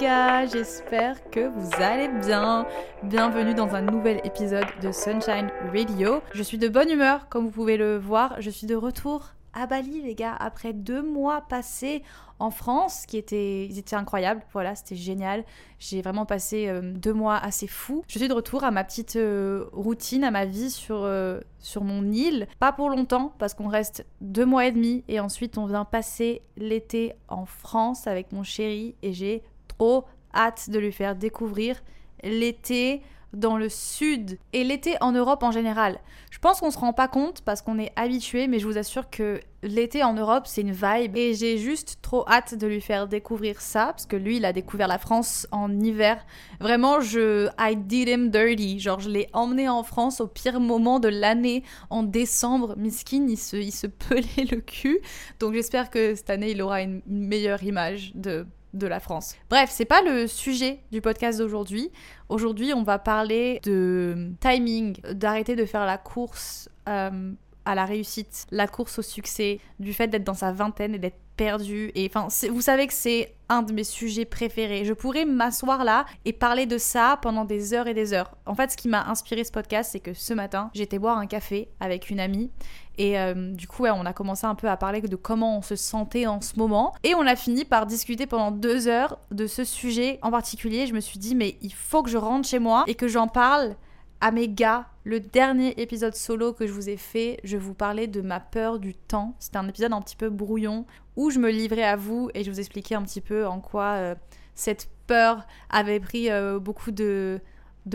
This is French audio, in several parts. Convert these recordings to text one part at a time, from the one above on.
J'espère que vous allez bien. Bienvenue dans un nouvel épisode de Sunshine Radio. Je suis de bonne humeur, comme vous pouvez le voir. Je suis de retour à Bali, les gars, après deux mois passés en France, qui étaient, ils étaient incroyables. Voilà, c'était génial. J'ai vraiment passé euh, deux mois assez fous. Je suis de retour à ma petite euh, routine, à ma vie sur, euh, sur mon île. Pas pour longtemps, parce qu'on reste deux mois et demi, et ensuite on vient passer l'été en France avec mon chéri, et j'ai trop hâte de lui faire découvrir l'été dans le sud et l'été en Europe en général. Je pense qu'on se rend pas compte parce qu'on est habitué, mais je vous assure que l'été en Europe c'est une vibe et j'ai juste trop hâte de lui faire découvrir ça parce que lui il a découvert la France en hiver. Vraiment, je I did him dirty. Genre je l'ai emmené en France au pire moment de l'année en décembre. Miskin, il se, il se pelait le cul. Donc j'espère que cette année il aura une meilleure image de de la France. Bref, c'est pas le sujet du podcast d'aujourd'hui. Aujourd'hui, on va parler de timing, d'arrêter de faire la course euh, à la réussite, la course au succès, du fait d'être dans sa vingtaine et d'être perdu. Et enfin, vous savez que c'est un de mes sujets préférés. Je pourrais m'asseoir là et parler de ça pendant des heures et des heures. En fait, ce qui m'a inspiré ce podcast, c'est que ce matin, j'étais boire un café avec une amie. Et euh, du coup, on a commencé un peu à parler de comment on se sentait en ce moment. Et on a fini par discuter pendant deux heures de ce sujet en particulier. Je me suis dit, mais il faut que je rentre chez moi et que j'en parle à mes gars, le dernier épisode solo que je vous ai fait, je vous parlais de ma peur du temps. C'était un épisode un petit peu brouillon où je me livrais à vous et je vous expliquais un petit peu en quoi euh, cette peur avait pris euh, beaucoup de,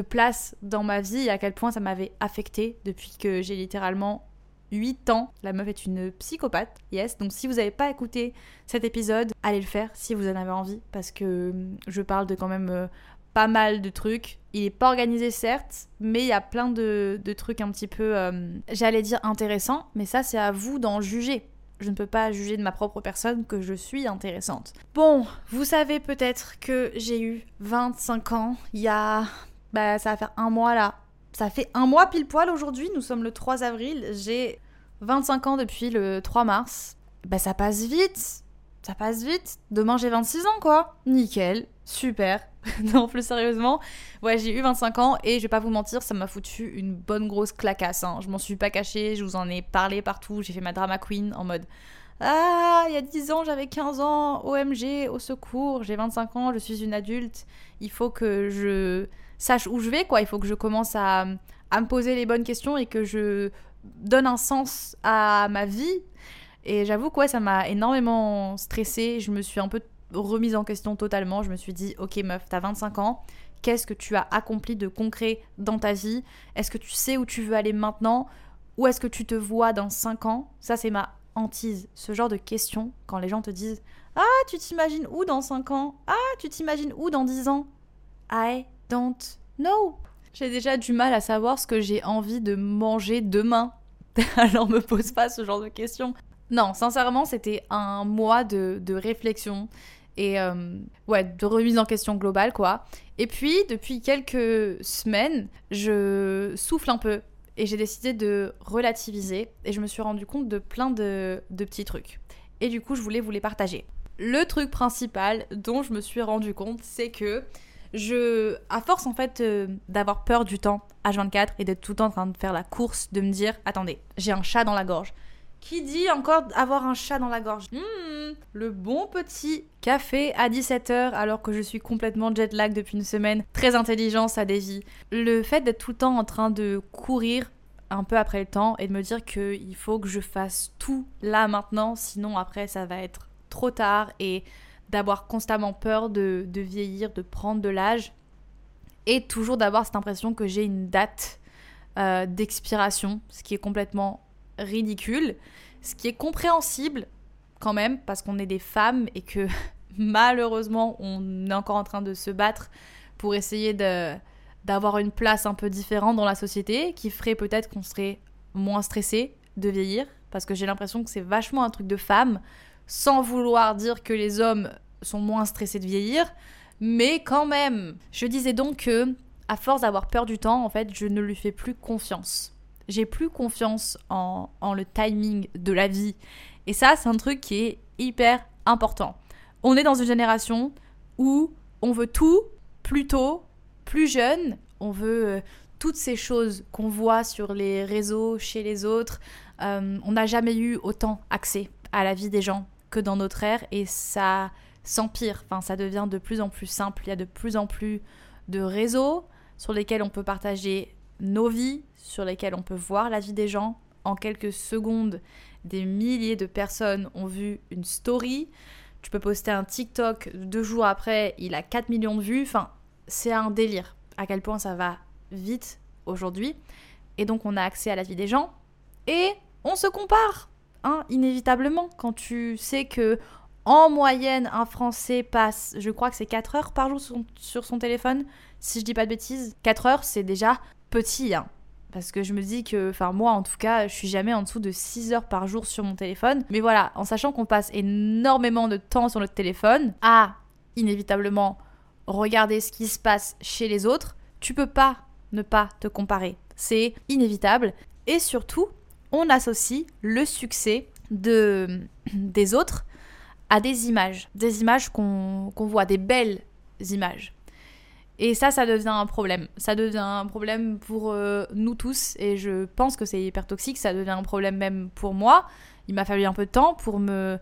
place dans ma vie et à quel point ça m'avait affecté depuis que j'ai littéralement 8 ans. La meuf est une psychopathe, yes. Donc si vous n'avez pas écouté cet épisode, allez le faire si vous en avez envie parce que hum, je parle de quand même euh, pas mal de trucs. Il est pas organisé certes, mais il y a plein de, trucs un petit peu, j'allais dire intéressants, mais ça c'est à vous d'en juger. Je ne peux pas juger de ma propre personne que je suis intéressante. Bon, vous savez peut-être que j'ai eu 25 ans il y a... Bah ça va faire un mois là. Ça fait un mois pile poil aujourd'hui, nous sommes le 3 avril, j'ai 25 ans depuis le 3 mars. Bah ça passe vite, ça passe vite. Demain j'ai 26 ans quoi. Nickel, super. non, plus sérieusement, ouais, j'ai eu 25 ans et je vais pas vous mentir, ça m'a foutu une bonne grosse clacasse. Hein. Je m'en suis pas cachée, je vous en ai parlé partout, j'ai fait ma drama queen en mode Ah, il y a 10 ans, j'avais 15 ans, OMG, au secours, j'ai 25 ans, je suis une adulte, il faut que je sache où je vais, quoi. Il faut que je commence à, à me poser les bonnes questions et que je donne un sens à ma vie. Et j'avoue que ça m'a énormément stressée. Je me suis un peu remise en question totalement. Je me suis dit, ok meuf, t'as 25 ans, qu'est-ce que tu as accompli de concret dans ta vie? Est-ce que tu sais où tu veux aller maintenant? Où est-ce que tu te vois dans 5 ans? Ça, c'est ma hantise. Ce genre de questions, quand les gens te disent, ah, tu t'imagines où dans 5 ans? Ah, tu t'imagines où dans 10 ans? I don't know. J'ai déjà du mal à savoir ce que j'ai envie de manger demain. Alors me pose pas ce genre de questions. Non, sincèrement, c'était un mois de, réflexion et euh, de remise en question globale, quoi. Et puis, depuis quelques semaines, je souffle un peu et j'ai décidé de relativiser et je me suis rendu compte de plein de, de, petits trucs. Et du coup, je voulais vous les partager. Le truc principal dont je me suis rendu compte, c'est que je, à force en fait euh, d'avoir peur du temps H24 et d'être tout le temps en train de faire la course, de me dire, attendez, j'ai un chat dans la gorge. Qui dit encore avoir un chat dans la gorge hmm, Le bon petit café à 17h alors que je suis complètement jet lag depuis une semaine. Très intelligent, ça dévie. Le fait d'être tout le temps en train de courir un peu après le temps et de me dire qu'il faut que je fasse tout là maintenant, sinon après ça va être trop tard et d'avoir constamment peur de, vieillir, de prendre de l'âge et toujours d'avoir cette impression que j'ai une date euh, d'expiration, ce qui est complètement ridicule, ce qui est compréhensible quand même parce qu'on est des femmes et que malheureusement on est encore en train de se battre pour essayer de d'avoir une place un peu différente dans la société qui ferait peut-être qu'on serait moins stressé de vieillir parce que j'ai l'impression que c'est vachement un truc de femme sans vouloir dire que les hommes sont moins stressés de vieillir mais quand même. Je disais donc que à force d'avoir peur du temps en fait je ne lui fais plus confiance j'ai plus confiance en, le timing de la vie et ça c'est un truc qui est hyper important on est dans une génération où on veut tout plus tôt plus jeune, on veut euh, toutes ces choses qu'on voit sur les réseaux, chez les autres. Euh, on n'a jamais eu autant accès à la vie des gens que dans notre ère et ça s'empire. Enfin, ça devient de plus en plus simple. Il y a de plus en plus de réseaux sur lesquels on peut partager nos vies, sur lesquels on peut voir la vie des gens. En quelques secondes, des milliers de personnes ont vu une story. Tu peux poster un TikTok deux jours après, il a 4 millions de vues. Enfin, c'est un délire à quel point ça va vite aujourd'hui. Et donc on a accès à la vie des gens et on se compare, hein, inévitablement. Quand tu sais que en moyenne un Français passe, je crois que c'est 4 heures par jour sur son, téléphone, si je dis pas de bêtises. 4 heures c'est déjà petit, hein. Parce que je me dis que, enfin moi en tout cas, je suis jamais en dessous de 6 heures par jour sur mon téléphone. Mais voilà, en sachant qu'on passe énormément de temps sur notre téléphone, à inévitablement regarder ce qui se passe chez les autres, tu peux pas ne pas te comparer. C'est inévitable. Et surtout, on associe le succès de, des autres à des images. Des images qu'on voit, des belles images. Et ça, ça devient un problème. Ça devient un problème pour euh, nous tous. Et je pense que c'est hyper toxique. Ça devient un problème même pour moi. Il m'a fallu un peu de temps pour me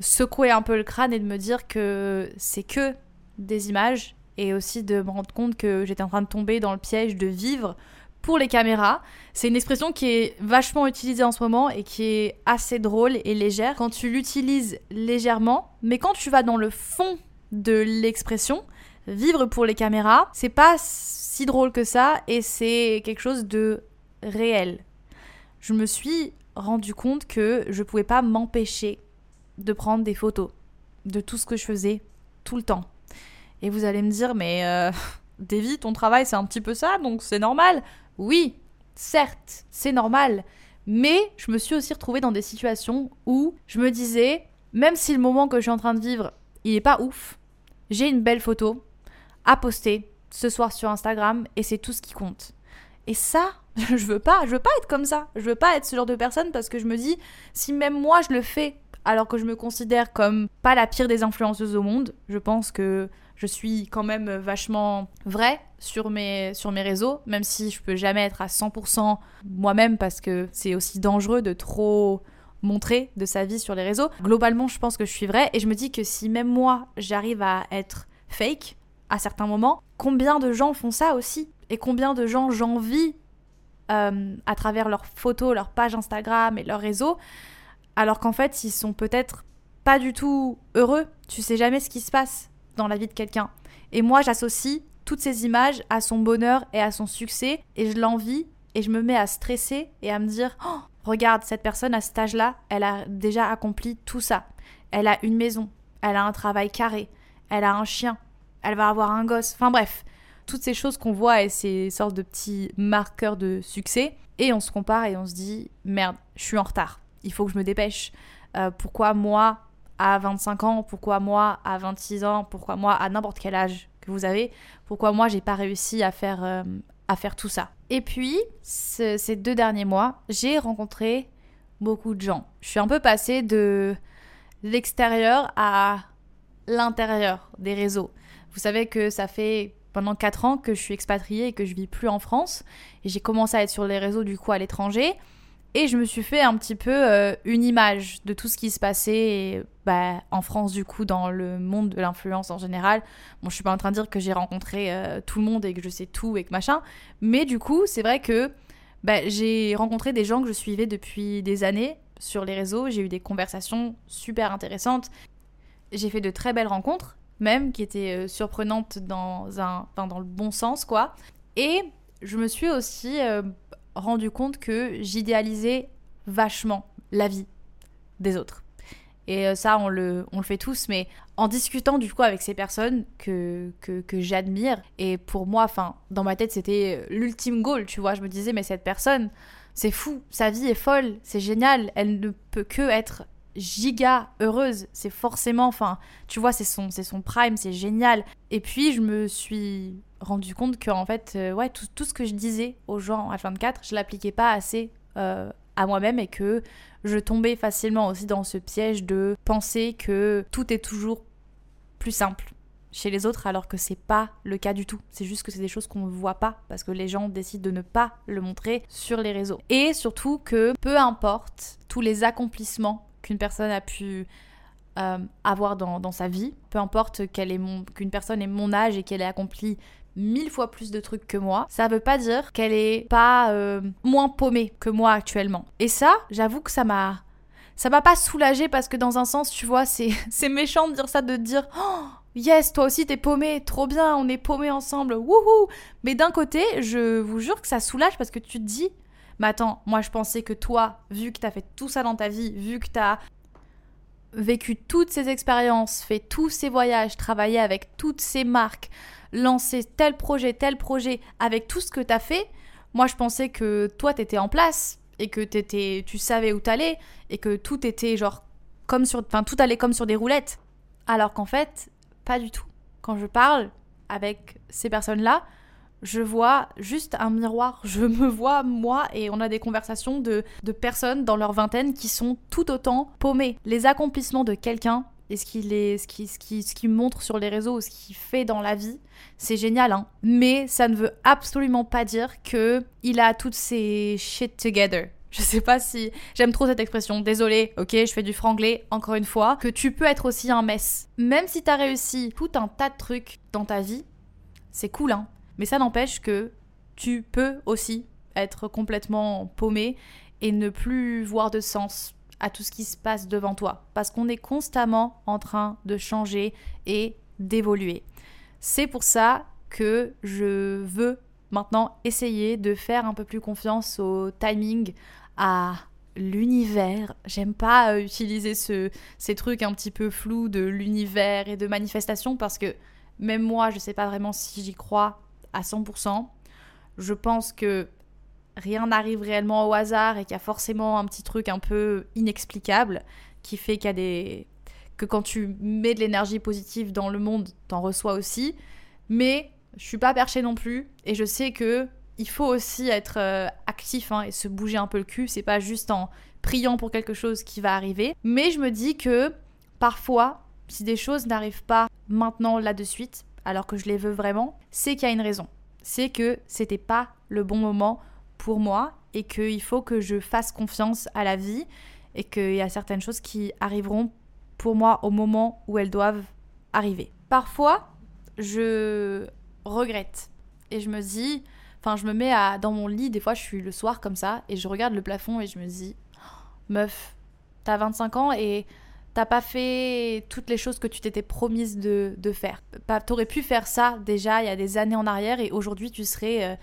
secouer un peu le crâne et de me dire que c'est que des images et aussi de me rendre compte que j'étais en train de tomber dans le piège de vivre pour les caméras. C'est une expression qui est vachement utilisée en ce moment et qui est assez drôle et légère quand tu l'utilises légèrement, mais quand tu vas dans le fond de l'expression, vivre pour les caméras, c'est pas si drôle que ça et c'est quelque chose de réel. Je me suis rendu compte que je pouvais pas m'empêcher de prendre des photos de tout ce que je faisais tout le temps. Et vous allez me dire, mais euh, ton travail, c'est un petit peu ça, donc c'est normal. Oui, certes, c'est normal. Mais je me suis aussi retrouvée dans des situations où je me disais, même si le moment que je suis en train de vivre, il est pas ouf, j'ai une belle photo à poster ce soir sur Instagram et c'est tout ce qui compte. Et ça, je veux pas, je veux pas être comme ça. Je veux pas être ce genre de personne parce que je me dis, si même moi je le fais, alors que je me considère comme pas la pire des influenceuses au monde, je pense que je suis quand même vachement vraie sur mes, sur mes réseaux, même si je peux jamais être à 100% moi-même parce que c'est aussi dangereux de trop montrer de sa vie sur les réseaux. Globalement, je pense que je suis vraie et je me dis que si même moi, j'arrive à être fake à certains moments, combien de gens font ça aussi Et combien de gens j'envie euh, à travers leurs photos, leurs pages Instagram et leurs réseaux, alors qu'en fait, ils sont peut-être pas du tout heureux. Tu sais jamais ce qui se passe dans la vie de quelqu'un. Et moi, j'associe toutes ces images à son bonheur et à son succès, et je l'envie, et je me mets à stresser et à me dire oh, regarde, cette personne à cet âge-là, elle a déjà accompli tout ça. Elle a une maison, elle a un travail carré, elle a un chien, elle va avoir un gosse. Enfin bref, toutes ces choses qu'on voit et ces sortes de petits marqueurs de succès. Et on se compare et on se dit merde, je suis en retard. Il faut que je me dépêche. Euh, pourquoi moi, à 25 ans, pourquoi moi à 26 ans, pourquoi moi à n'importe quel âge que vous avez, pourquoi moi j'ai pas réussi à faire, euh, à faire tout ça? Et puis, ces deux derniers mois, j'ai rencontré beaucoup de gens. Je suis un peu passée de l'extérieur à l'intérieur des réseaux. Vous savez que ça fait pendant 4 ans que je suis expatriée et que je vis plus en France. Et j'ai commencé à être sur les réseaux du coup à l'étranger. Et je me suis fait un petit peu euh, une image de tout ce qui se passait bah, en France, du coup, dans le monde de l'influence en général. Bon, je suis pas en train de dire que j'ai rencontré euh, tout le monde et que je sais tout et que machin. Mais du coup, c'est vrai que bah, j'ai rencontré des gens que je suivais depuis des années sur les réseaux. J'ai eu des conversations super intéressantes. J'ai fait de très belles rencontres, même qui étaient euh, surprenantes dans, un, dans le bon sens, quoi. Et je me suis aussi rendu compte que j'idéalisais vachement la vie des autres. Et euh, ça, on le, on le fait tous, mais en discutant du coup avec ces personnes que, que, que j'admire, et pour moi, enfin, dans ma tête, c'était l'ultime goal, tu vois. Je me disais, mais cette personne, c'est fou, sa vie est folle, c'est génial, elle ne peut que être giga heureuse. C'est forcément, enfin, tu vois, c'est son, c'est son prime, c'est génial. Et puis, je me suis rendu compte que, en fait, euh, ouais, tout, ce que je disais aux gens à 24, je l'appliquais pas assez euh, à moi-même et que je tombais facilement aussi dans ce piège de penser que tout est toujours plus simple chez les autres alors que c'est pas le cas du tout. C'est juste que c'est des choses qu'on ne voit pas parce que les gens décident de ne pas le montrer sur les réseaux. Et surtout que peu importe tous les accomplissements qu'une personne a pu euh, avoir dans, sa vie, peu importe qu'une personne ait mon âge et qu'elle ait accompli mille fois plus de trucs que moi, ça veut pas dire qu'elle est pas euh, moins paumée que moi actuellement. Et ça, j'avoue que ça m'a ça m'a pas soulagée parce que dans un sens, tu vois, c'est méchant de dire ça, de dire oh, yes, toi aussi t'es paumé, trop bien, on est paumé ensemble, wouhou. Mais d'un côté, je vous jure que ça soulage parce que tu te dis, mais attends, moi je pensais que toi, vu que t'as fait tout ça dans ta vie, vu que t'as vécu toutes ces expériences, fait tous ces voyages, travaillé avec toutes ces marques, lancé tel projet, tel projet, avec tout ce que t'as fait, moi je pensais que toi t'étais en place et que t'étais, tu savais où t'allais et que tout était genre comme sur, enfin tout allait comme sur des roulettes. Alors qu'en fait, pas du tout. Quand je parle avec ces personnes-là, je vois juste un miroir. Je me vois moi et on a des conversations de, de personnes dans leur vingtaine qui sont tout autant paumées. Les accomplissements de quelqu'un et ce qu'il ce qui, ce ce qui montre sur les réseaux, ce qu'il fait dans la vie, c'est génial, hein. Mais ça ne veut absolument pas dire que il a toutes ses shit together. Je sais pas si j'aime trop cette expression. Désolée, ok, je fais du franglais encore une fois. Que tu peux être aussi un mess. Même si t'as réussi tout un tas de trucs dans ta vie, c'est cool, hein. Mais ça n'empêche que tu peux aussi être complètement paumé et ne plus voir de sens à tout ce qui se passe devant toi. Parce qu'on est constamment en train de changer et d'évoluer. C'est pour ça que je veux maintenant essayer de faire un peu plus confiance au timing, à l'univers. J'aime pas euh, utiliser ce, ces trucs un petit peu flous de l'univers et de manifestation parce que même moi, je sais pas vraiment si j'y crois à 100%. Je pense que rien n'arrive réellement au hasard et qu'il y a forcément un petit truc un peu inexplicable qui fait qu'il y a des que quand tu mets de l'énergie positive dans le monde, t'en reçois aussi. Mais je suis pas perchée non plus et je sais que il faut aussi être euh, actif hein, et se bouger un peu le cul. C'est pas juste en priant pour quelque chose qui va arriver. Mais je me dis que parfois, si des choses n'arrivent pas maintenant là de suite, alors que je les veux vraiment, c'est qu'il y a une raison. C'est que c'était pas le bon moment pour moi et qu'il faut que je fasse confiance à la vie et qu'il y a certaines choses qui arriveront pour moi au moment où elles doivent arriver. Parfois, je regrette et je me dis, enfin, je me mets à, dans mon lit, des fois je suis le soir comme ça et je regarde le plafond et je me dis, meuf, t'as 25 ans et t'as pas fait toutes les choses que tu t'étais promise de, de faire. T'aurais pu faire ça déjà il y a des années en arrière et aujourd'hui tu serais euh,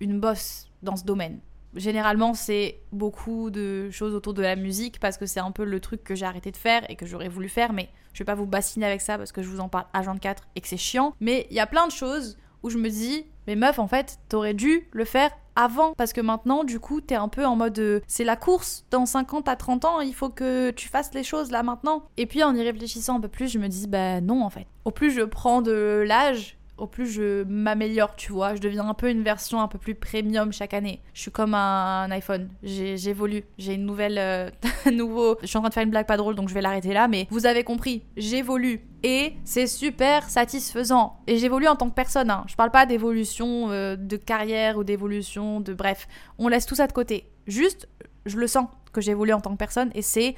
une bosse dans ce domaine. Généralement, c'est beaucoup de choses autour de la musique parce que c'est un peu le truc que j'ai arrêté de faire et que j'aurais voulu faire, mais je vais pas vous bassiner avec ça parce que je vous en parle à 24 et que c'est chiant. Mais il y a plein de choses où je me dis, mais meuf, en fait, t'aurais dû le faire avant. Parce que maintenant du coup t'es un peu en mode euh, c'est la course. Dans 50 à 30 ans il faut que tu fasses les choses là maintenant. Et puis en y réfléchissant un peu plus je me dis bah non en fait. Au plus je prends de l'âge au plus je m'améliore, tu vois. Je deviens un peu une version un peu plus premium chaque année. Je suis comme un, iPhone. J'évolue. J'ai une nouvelle. Euh, nouveau. Je suis en train de faire une blague pas drôle donc je vais l'arrêter là. Mais vous avez compris, j'évolue. Et c'est super satisfaisant. Et j'évolue en tant que personne. Hein. Je parle pas d'évolution euh, de carrière ou d'évolution de. Bref, on laisse tout ça de côté. Juste, je le sens que j'évolue en tant que personne et c'est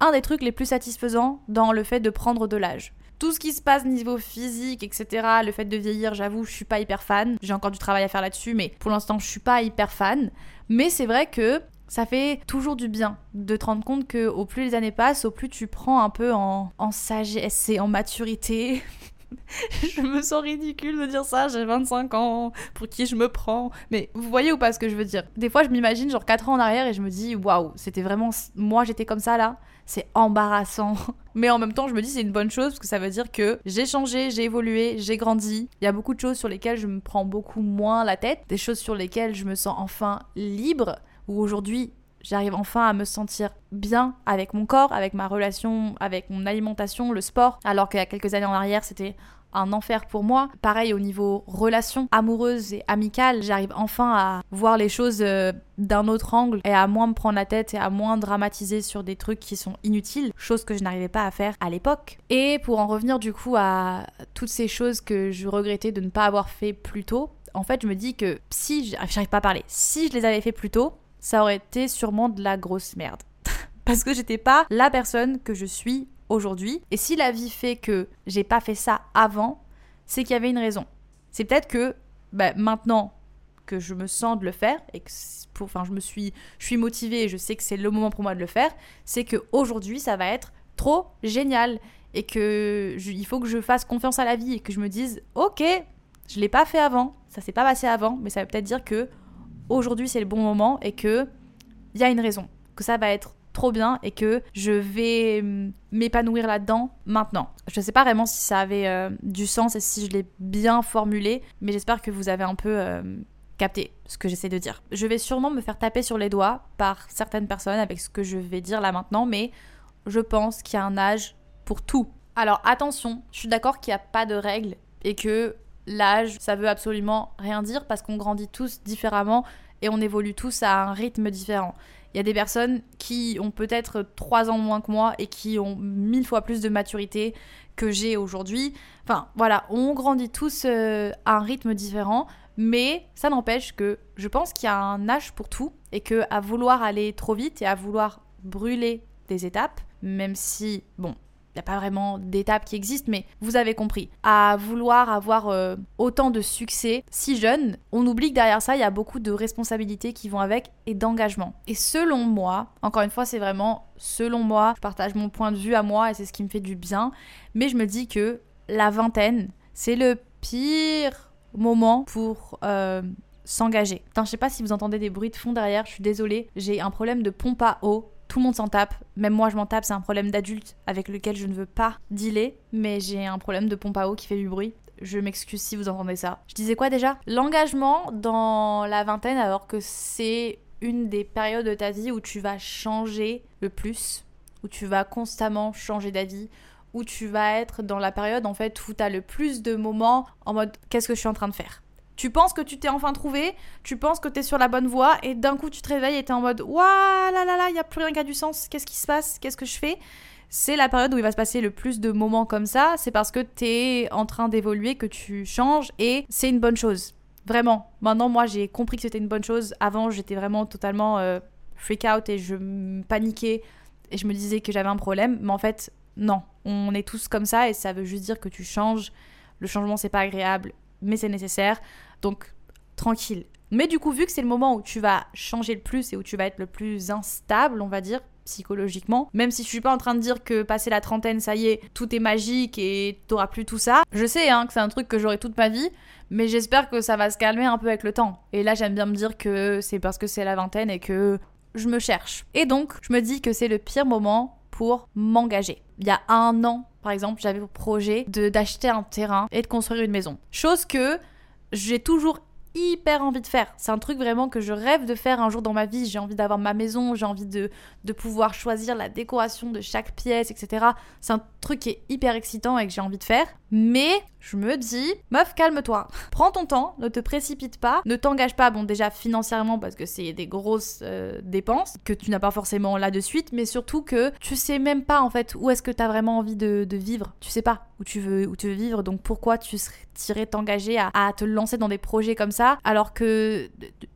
un des trucs les plus satisfaisants dans le fait de prendre de l'âge tout ce qui se passe niveau physique, etc. Le fait de vieillir, j'avoue, je suis pas hyper fan. J'ai encore du travail à faire là-dessus, mais pour l'instant, je suis pas hyper fan. Mais c'est vrai que ça fait toujours du bien de te rendre compte que au plus les années passent, au plus tu prends un peu en, sagesse et en maturité. je me sens ridicule de dire ça, j'ai 25 ans, pour qui je me prends. Mais vous voyez ou pas ce que je veux dire? Des fois, je m'imagine genre 4 ans en arrière et je me dis, waouh, c'était vraiment. Moi, j'étais comme ça là. C'est embarrassant. Mais en même temps, je me dis, c'est une bonne chose parce que ça veut dire que j'ai changé, j'ai évolué, j'ai grandi. Il y a beaucoup de choses sur lesquelles je me prends beaucoup moins la tête, des choses sur lesquelles je me sens enfin libre, où aujourd'hui, j'arrive enfin à me sentir bien avec mon corps, avec ma relation, avec mon alimentation, le sport, alors qu'il y a quelques années en arrière, c'était un enfer pour moi. Pareil au niveau relation amoureuse et amicale, j'arrive enfin à voir les choses euh, d'un autre angle et à moins me prendre la tête et à moins dramatiser sur des trucs qui sont inutiles, chose que je n'arrivais pas à faire à l'époque. Et pour en revenir du coup à toutes ces choses que je regrettais de ne pas avoir fait plus tôt, en fait, je me dis que si j'arrive pas à parler, si je les avais fait plus tôt, ça aurait été sûrement de la grosse merde. Parce que j'étais pas la personne que je suis aujourd'hui. Et si la vie fait que j'ai pas fait ça avant, c'est qu'il y avait une raison. C'est peut-être que bah, maintenant que je me sens de le faire et que pour, enfin, je me suis, je suis motivée et je sais que c'est le moment pour moi de le faire, c'est que aujourd'hui ça va être trop génial et que il faut que je fasse confiance à la vie et que je me dise ok, je l'ai pas fait avant, ça s'est pas passé avant, mais ça veut peut-être dire que aujourd'hui c'est le bon moment et que il y a une raison, que ça va être trop bien et que je vais hum, m'épanouir là-dedans maintenant. Je ne sais pas vraiment si ça avait euh, du sens et si je l'ai bien formulé, mais j'espère que vous avez un peu euh, capté ce que j'essaie de dire. Je vais sûrement me faire taper sur les doigts par certaines personnes avec ce que je vais dire là maintenant, mais je pense qu'il y a un âge pour tout. Alors attention, je suis d'accord qu'il n'y a pas de règles et que l'âge, ça veut absolument rien dire parce qu'on grandit tous différemment et on évolue tous à un rythme différent. Il y a des personnes qui ont peut-être 3 ans moins que moi et qui ont mille fois plus de maturité que j'ai aujourd'hui. Enfin, voilà, on grandit tous euh, à un rythme différent, mais ça n'empêche que je pense qu'il y a un âge pour tout et que à vouloir aller trop vite et à vouloir brûler des étapes, même si, bon, n'y a pas vraiment d'étape qui existe, mais vous avez compris. À vouloir avoir euh, autant de succès si jeune, on oublie que derrière ça, il y a beaucoup de responsabilités qui vont avec et d'engagement. Et selon moi, encore une fois, c'est vraiment selon moi, je partage mon point de vue à moi et c'est ce qui me fait du bien, mais je me dis que la vingtaine, c'est le pire moment pour... Euh, s'engager. Putain, je sais pas si vous entendez des bruits de fond derrière, je suis désolée, j'ai un problème de pompe à eau tout le monde s'en tape, même moi je m'en tape, c'est un problème d'adulte avec lequel je ne veux pas dealer, mais j'ai un problème de pompe à eau qui fait du bruit. Je m'excuse si vous entendez ça. Je disais quoi déjà? L'engagement dans la vingtaine alors que c'est une des périodes de ta vie où tu vas changer le plus, où tu vas constamment changer d'avis, où tu vas être dans la période en fait où tu as le plus de moments en mode qu'est-ce que je suis en train de faire? Tu penses que tu t'es enfin trouvé, tu penses que tu es sur la bonne voie, et d'un coup tu te réveilles et tu es en mode Waouh là là là, il n'y a plus rien qui a du sens, qu'est-ce qui se passe, qu'est-ce que je fais? C'est la période où il va se passer le plus de moments comme ça, c'est parce que tu es en train d'évoluer, que tu changes, et c'est une bonne chose. Vraiment. Maintenant, moi j'ai compris que c'était une bonne chose. Avant, j'étais vraiment totalement euh, freak out et je paniquais et je me disais que j'avais un problème, mais en fait, non. On est tous comme ça et ça veut juste dire que tu changes. Le changement, c'est pas agréable mais c'est nécessaire. Donc, tranquille. Mais du coup, vu que c'est le moment où tu vas changer le plus et où tu vas être le plus instable, on va dire, psychologiquement, même si je suis pas en train de dire que passer la trentaine, ça y est, tout est magique et t'auras plus tout ça. Je sais hein, que c'est un truc que j'aurai toute ma vie, mais j'espère que ça va se calmer un peu avec le temps. Et là, j'aime bien me dire que c'est parce que c'est la vingtaine et que je me cherche. Et donc, je me dis que c'est le pire moment pour m'engager. Il y a un an, par exemple, j'avais pour projet d'acheter un terrain et de construire une maison. Chose que j'ai toujours hyper envie de faire. C'est un truc vraiment que je rêve de faire un jour dans ma vie. J'ai envie d'avoir ma maison, j'ai envie de, de pouvoir choisir la décoration de chaque pièce, etc. C'est un truc qui est hyper excitant et que j'ai envie de faire. Mais je me dis, meuf, calme-toi. Prends ton temps, ne te précipite pas, ne t'engage pas, bon déjà financièrement parce que c'est des grosses euh, dépenses que tu n'as pas forcément là de suite, mais surtout que tu sais même pas en fait où est-ce que tu as vraiment envie de, vivre. Tu sais pas où tu veux, où tu veux vivre, donc pourquoi tu serais t'engager à, à te lancer dans des projets comme ça alors que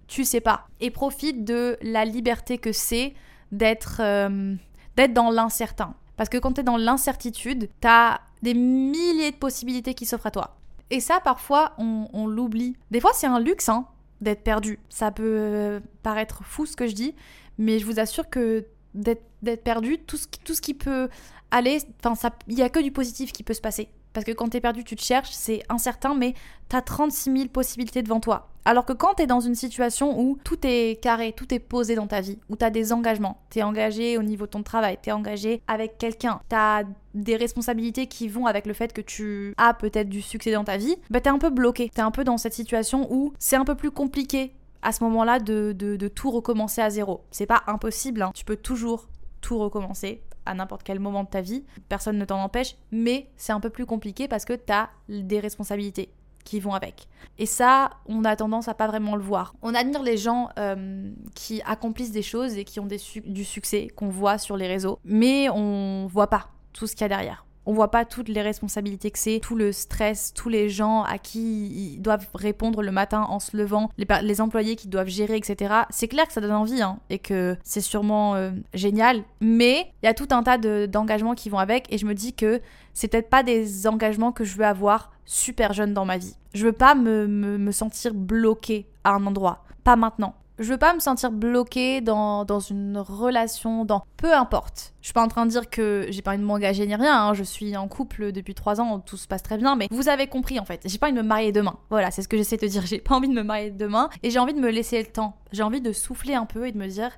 tu sais pas. Et profite de la liberté que c'est d'être euh, d'être dans l'incertain. Parce que quand tu es dans l'incertitude, tu as des milliers de possibilités qui s'offrent à toi. Et ça, parfois, on, l'oublie. Des fois, c'est un luxe hein, d'être perdu. Ça peut euh, paraître fou ce que je dis, mais je vous assure que d'être perdu, tout ce, tout ce qui peut aller, enfin, il n'y a que du positif qui peut se passer Parce que quand t'es perdu, tu te cherches, c'est incertain, mais t'as 36 000 possibilités devant toi. Alors que quand t'es dans une situation où tout est carré, tout est posé dans ta vie, où t'as des engagements, t'es engagé au niveau de ton travail, t'es engagé avec quelqu'un, t'as des responsabilités qui vont avec le fait que tu as peut-être du succès dans ta vie, bah t'es un peu bloqué. T'es un peu dans cette situation où c'est un peu plus compliqué à ce moment-là de, de, tout recommencer à zéro. C'est pas impossible, hein. tu peux toujours tout recommencer à n'importe quel moment de ta vie, personne ne t'en empêche, mais c'est un peu plus compliqué parce que t'as des responsabilités qui vont avec. Et ça, on a tendance à pas vraiment le voir. On admire les gens euh, qui accomplissent des choses et qui ont du succès qu'on voit sur les réseaux, mais on voit pas tout ce qu'il y a derrière. On voit pas toutes les responsabilités que c'est, tout le stress, tous les gens à qui ils doivent répondre le matin en se levant, les, employés qui doivent gérer, etc. C'est clair que ça donne envie hein, et que c'est sûrement euh, génial, mais il y a tout un tas d'engagements qui vont avec et je me dis que c'est peut-être pas des engagements que je veux avoir super jeune dans ma vie. Je veux pas me, me, sentir bloquée à un endroit. Pas maintenant. Je veux pas me sentir bloquée dans, dans, une relation, dans peu importe. Je suis pas en train de dire que j'ai pas envie de m'engager ni rien. Hein. Je suis en couple depuis trois ans, tout se passe très bien. Mais vous avez compris en fait. J'ai pas envie de me marier demain. Voilà, c'est ce que j'essaie de dire. J'ai pas envie de me marier demain et j'ai envie de me laisser le temps. J'ai envie de souffler un peu et de me dire,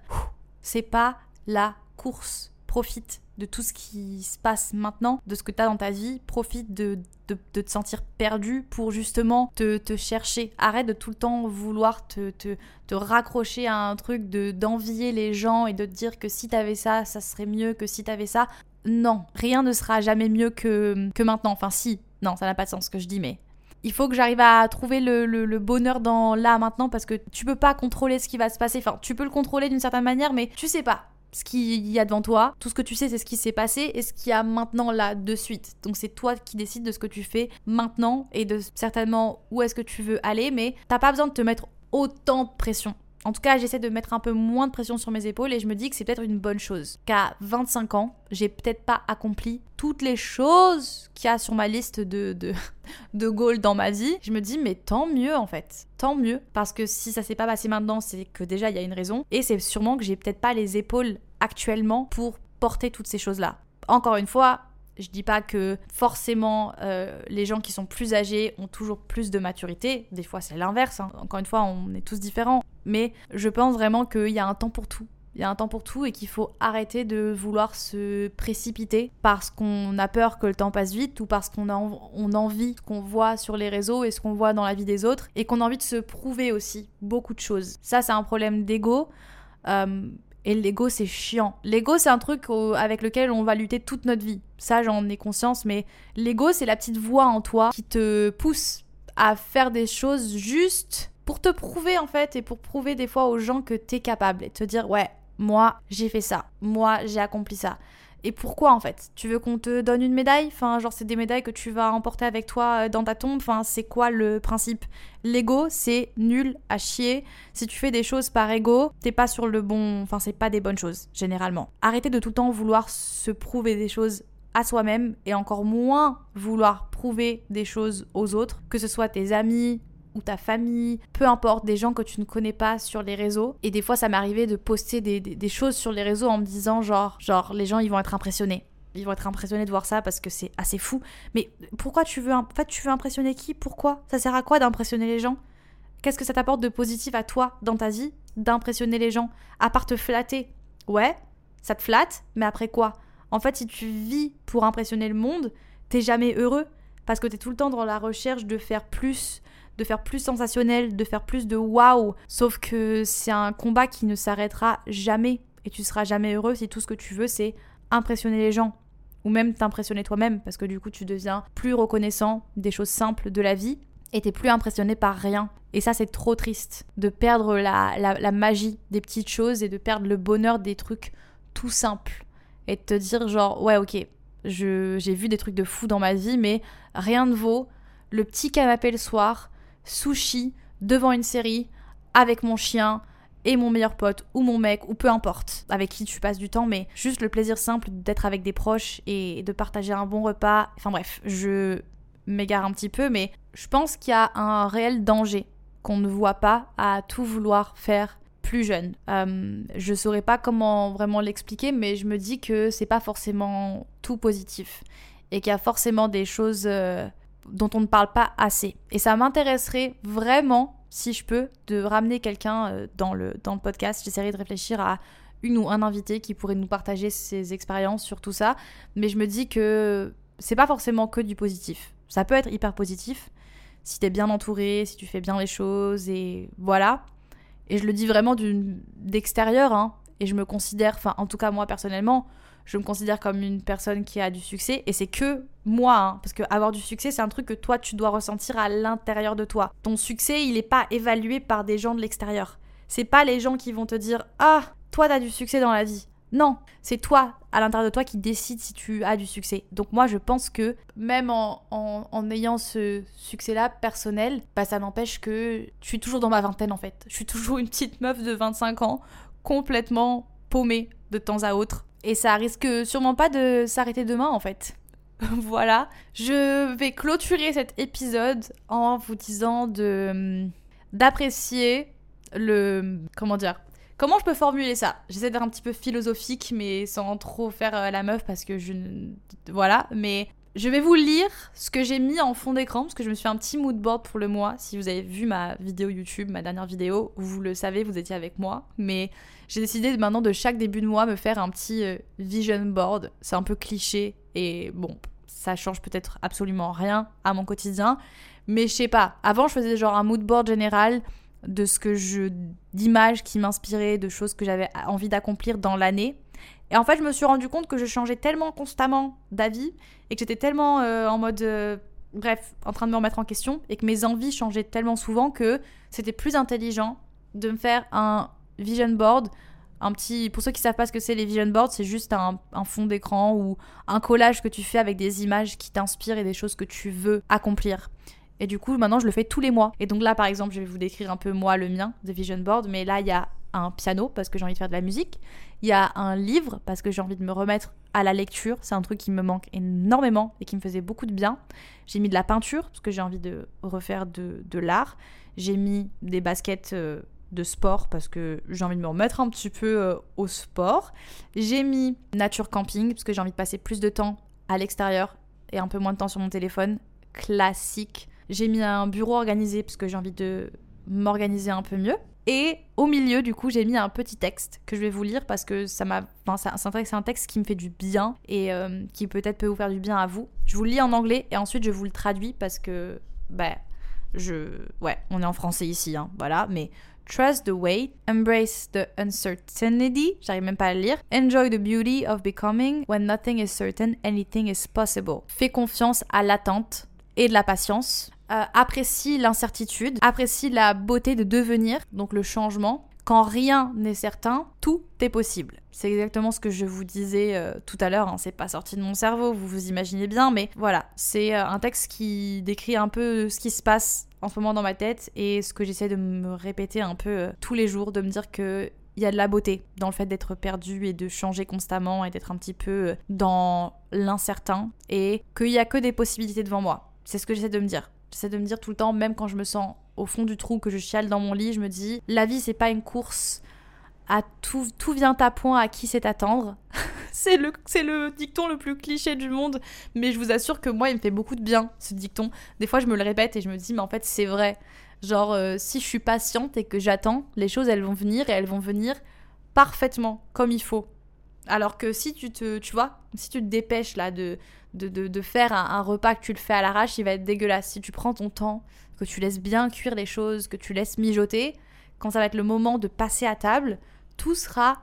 c'est pas la course. Profite de tout ce qui se passe maintenant, de ce que tu as dans ta vie. Profite de, de, te sentir perdu pour justement te, te, chercher. Arrête de tout le temps vouloir te, te, te raccrocher à un truc, de d'envier les gens et de te dire que si t'avais ça, ça serait mieux que si t'avais ça. Non, rien ne sera jamais mieux que, que maintenant. Enfin, si, non, ça n'a pas de sens ce que je dis, mais il faut que j'arrive à trouver le, le, le, bonheur dans là maintenant parce que tu peux pas contrôler ce qui va se passer. Enfin, tu peux le contrôler d'une certaine manière, mais tu sais pas ce qu'il y a devant toi. Tout ce que tu sais, c'est ce qui s'est passé et ce qu'il y a maintenant là de suite. Donc c'est toi qui décides de ce que tu fais maintenant et de certainement où est-ce que tu veux aller, mais t'as pas besoin de te mettre autant de pression. En tout cas, j'essaie de mettre un peu moins de pression sur mes épaules et je me dis que c'est peut-être une bonne chose. Qu'à 25 ans, j'ai peut-être pas accompli toutes les choses qu'il y a sur ma liste de, de, de goals dans ma vie. Je me dis, mais tant mieux en fait. Tant mieux. Parce que si ça s'est pas passé maintenant, c'est que déjà il y a une raison. Et c'est sûrement que j'ai peut-être pas les épaules actuellement pour porter toutes ces choses-là. Encore une fois, je dis pas que forcément euh, les gens qui sont plus âgés ont toujours plus de maturité. Des fois c'est l'inverse. Hein. Encore une fois, on est tous différents. Mais je pense vraiment qu'il y a un temps pour tout. Il y a un temps pour tout et qu'il faut arrêter de vouloir se précipiter parce qu'on a peur que le temps passe vite ou parce qu'on a, on envie ce qu'on voit sur les réseaux et ce qu'on voit dans la vie des autres et qu'on a envie de se prouver aussi beaucoup de choses. Ça, c'est un problème d'ego. Euh, et l'ego, c'est chiant. L'ego, c'est un truc avec lequel on va lutter toute notre vie. Ça, j'en ai conscience, mais l'ego, c'est la petite voix en toi qui te pousse à faire des choses juste pour te prouver en fait et pour prouver des fois aux gens que t'es capable et te dire ouais, moi j'ai fait ça, moi j'ai accompli ça. Et pourquoi en fait? Tu veux qu'on te donne une médaille? Enfin, genre c'est des médailles que tu vas emporter avec toi euh, dans ta tombe. Enfin, c'est quoi le principe? L'ego, c'est nul à chier. Si tu fais des choses par ego, t'es pas sur le bon. Enfin, c'est pas des bonnes choses généralement. Arrêtez de tout le temps vouloir se prouver des choses à soi-même et encore moins vouloir prouver des choses aux autres, que ce soit tes amis, ta famille, peu importe, des gens que tu ne connais pas sur les réseaux. Et des fois, ça arrivé de poster des, choses sur les réseaux en me disant genre, genre, les gens, ils vont être impressionnés. Ils vont être impressionnés de voir ça parce que c'est assez fou. Mais pourquoi tu veux, en fait, tu veux impressionner qui? Pourquoi? Ça sert à quoi d'impressionner les gens? Qu'est-ce que ça t'apporte de positif à toi dans ta vie d'impressionner les gens? À part te flatter. Ouais, ça te flatte, mais après quoi? En fait, si tu vis pour impressionner le monde, t'es jamais heureux parce que t'es tout le temps dans la recherche de faire plus, de faire plus sensationnel, de faire plus de waouh. Sauf que c'est un combat qui ne s'arrêtera jamais. Et tu seras jamais heureux si tout ce que tu veux c'est impressionner les gens. Ou même t'impressionner toi-même. Parce que du coup tu deviens plus reconnaissant des choses simples de la vie. Et t'es plus impressionné par rien. Et ça c'est trop triste. De perdre la, la magie des petites choses et de perdre le bonheur des trucs tout simples. Et de te dire genre ouais ok. J'ai vu des trucs de fou dans ma vie, mais rien ne vaut le petit canapé le soir, sushi devant une série avec mon chien et mon meilleur pote ou mon mec ou peu importe avec qui tu passes du temps mais juste le plaisir simple d'être avec des proches et de partager un bon repas enfin bref je m'égare un petit peu mais je pense qu'il y a un réel danger qu'on ne voit pas à tout vouloir faire plus jeune. Euh, je saurais pas comment vraiment l'expliquer, mais je me dis que c'est pas forcément tout positif et qu'il y a forcément des choses euh, dont on ne parle pas assez. Et ça m'intéresserait vraiment, si je peux, de ramener quelqu'un euh, dans, le, dans le podcast. J'essaierai de réfléchir à une ou un invité qui pourrait nous partager ses expériences sur tout ça. Mais je me dis que c'est pas forcément que du positif. Ça peut être hyper positif si t'es bien entouré, si tu fais bien les choses et voilà. Et je le dis vraiment d'extérieur, hein. Et je me considère, enfin en tout cas moi personnellement, je me considère comme une personne qui a du succès et c'est que moi, hein, parce que avoir du succès, c'est un truc que toi tu dois ressentir à l'intérieur de toi. Ton succès, il n'est pas évalué par des gens de l'extérieur. C'est pas les gens qui vont te dire ah toi t'as du succès dans la vie. Non, c'est toi, à l'intérieur de toi, qui décide si tu as du succès. Donc moi, je pense que même en, en, ayant ce succès-là personnel, bah, ça n'empêche que je suis toujours dans ma vingtaine en fait. Je suis toujours une petite meuf de 25 ans, complètement paumée de temps à autre, et ça risque sûrement pas de s'arrêter demain en fait. voilà, je vais clôturer cet épisode en vous disant de d'apprécier le comment dire Comment je peux formuler ça? J'essaie d'être un petit peu philosophique, mais sans trop faire euh, la meuf parce que je. Voilà, mais je vais vous lire ce que j'ai mis en fond d'écran parce que je me suis fait un petit mood board pour le mois. Si vous avez vu ma vidéo YouTube, ma dernière vidéo, vous le savez, vous étiez avec moi. Mais j'ai décidé maintenant de chaque début de mois me faire un petit euh, vision board. C'est un peu cliché et bon, ça change peut-être absolument rien à mon quotidien. Mais je sais pas, avant je faisais genre un mood board général de ce que je d'images qui m'inspiraient, de choses que j'avais envie d'accomplir dans l'année. Et en fait, je me suis rendu compte que je changeais tellement constamment d'avis et que j'étais tellement euh, en mode euh, bref, en train de me remettre en question et que mes envies changeaient tellement souvent que c'était plus intelligent de me faire un vision board. Un petit, pour ceux qui savent pas ce que c'est les vision boards, c'est juste un, fond d'écran ou un collage que tu fais avec des images qui t'inspirent et des choses que tu veux accomplir. Et du coup, maintenant, je le fais tous les mois. Et donc là, par exemple, je vais vous décrire un peu moi le mien de vision board. Mais là, il y a un piano parce que j'ai envie de faire de la musique. Il y a un livre parce que j'ai envie de me remettre à la lecture. C'est un truc qui me manque énormément et qui me faisait beaucoup de bien. J'ai mis de la peinture parce que j'ai envie de refaire de, l'art. J'ai mis des baskets euh, de sport parce que j'ai envie de me remettre un petit peu euh, au sport. J'ai mis nature camping parce que j'ai envie de passer plus de temps à l'extérieur et un peu moins de temps sur mon téléphone. Classique. J'ai mis un bureau organisé parce que j'ai envie de m'organiser un peu mieux. Et au milieu, du coup, j'ai mis un petit texte que je vais vous lire parce que ça m'a. Enfin, c'est un texte qui me fait du bien et euh, qui peut-être peut vous faire du bien à vous. Je vous le lis en anglais et ensuite je vous le traduis parce que. Bah. Je. Ouais, on est en français ici, hein, voilà. Mais Trust the wait, embrace the uncertainty, j'arrive même pas à le lire. Enjoy the beauty of becoming. When nothing is certain, anything is possible. Fais confiance à l'attente et de la patience. Euh, apprécie l'incertitude, apprécie la beauté de devenir, donc le changement. Quand rien n'est certain, tout est possible. C'est exactement ce que je vous disais euh, tout à l'heure, hein. c'est pas sorti de mon cerveau, vous vous imaginez bien, mais voilà, c'est euh, un texte qui décrit un peu ce qui se passe en ce moment dans ma tête et ce que j'essaie de me répéter un peu tous les jours, de me dire que il y a de la beauté dans le fait d'être perdu et de changer constamment et d'être un petit peu dans l'incertain et qu'il n'y a que des possibilités devant moi. C'est ce que j'essaie de me dire. J'essaie de me dire tout le temps, même quand je me sens au fond du trou, que je chiale dans mon lit, je me dis, la vie, c'est pas une course à tout, tout vient à point, à qui c'est attendre. c'est le, le dicton le plus cliché du monde, mais je vous assure que moi, il me fait beaucoup de bien, ce dicton. Des fois, je me le répète et je me dis, mais en fait, c'est vrai. Genre, euh, si je suis patiente et que j'attends, les choses, elles vont venir et elles vont venir parfaitement, comme il faut. Alors que si tu te, tu vois, si tu te dépêches là de, de, faire un, repas que tu le fais à l'arrache, il va être dégueulasse. Si tu prends ton temps, que tu laisses bien cuire les choses, que tu laisses mijoter, quand ça va être le moment de passer à table, tout sera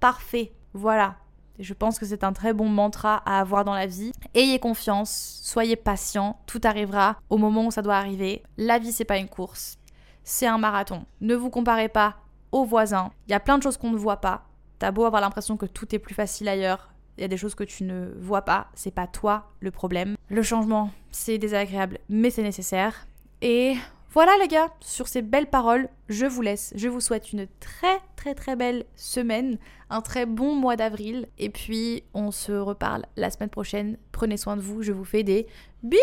parfait. Voilà. je pense que c'est un très bon mantra à avoir dans la vie. Ayez confiance, soyez patient, tout arrivera au moment où ça doit arriver. La vie, c'est pas une course, c'est un marathon. Ne vous comparez pas aux voisins. Il y a plein de choses qu'on ne voit pas. T'as beau avoir l'impression que tout est plus facile ailleurs, il y a des choses que tu ne vois pas, c'est pas toi le problème. Le changement, c'est désagréable, mais c'est nécessaire. Et voilà les gars, sur ces belles paroles, je vous laisse. Je vous souhaite une très très très belle semaine, un très bon mois d'avril. Et puis on se reparle la semaine prochaine. Prenez soin de vous, je vous fais des bisous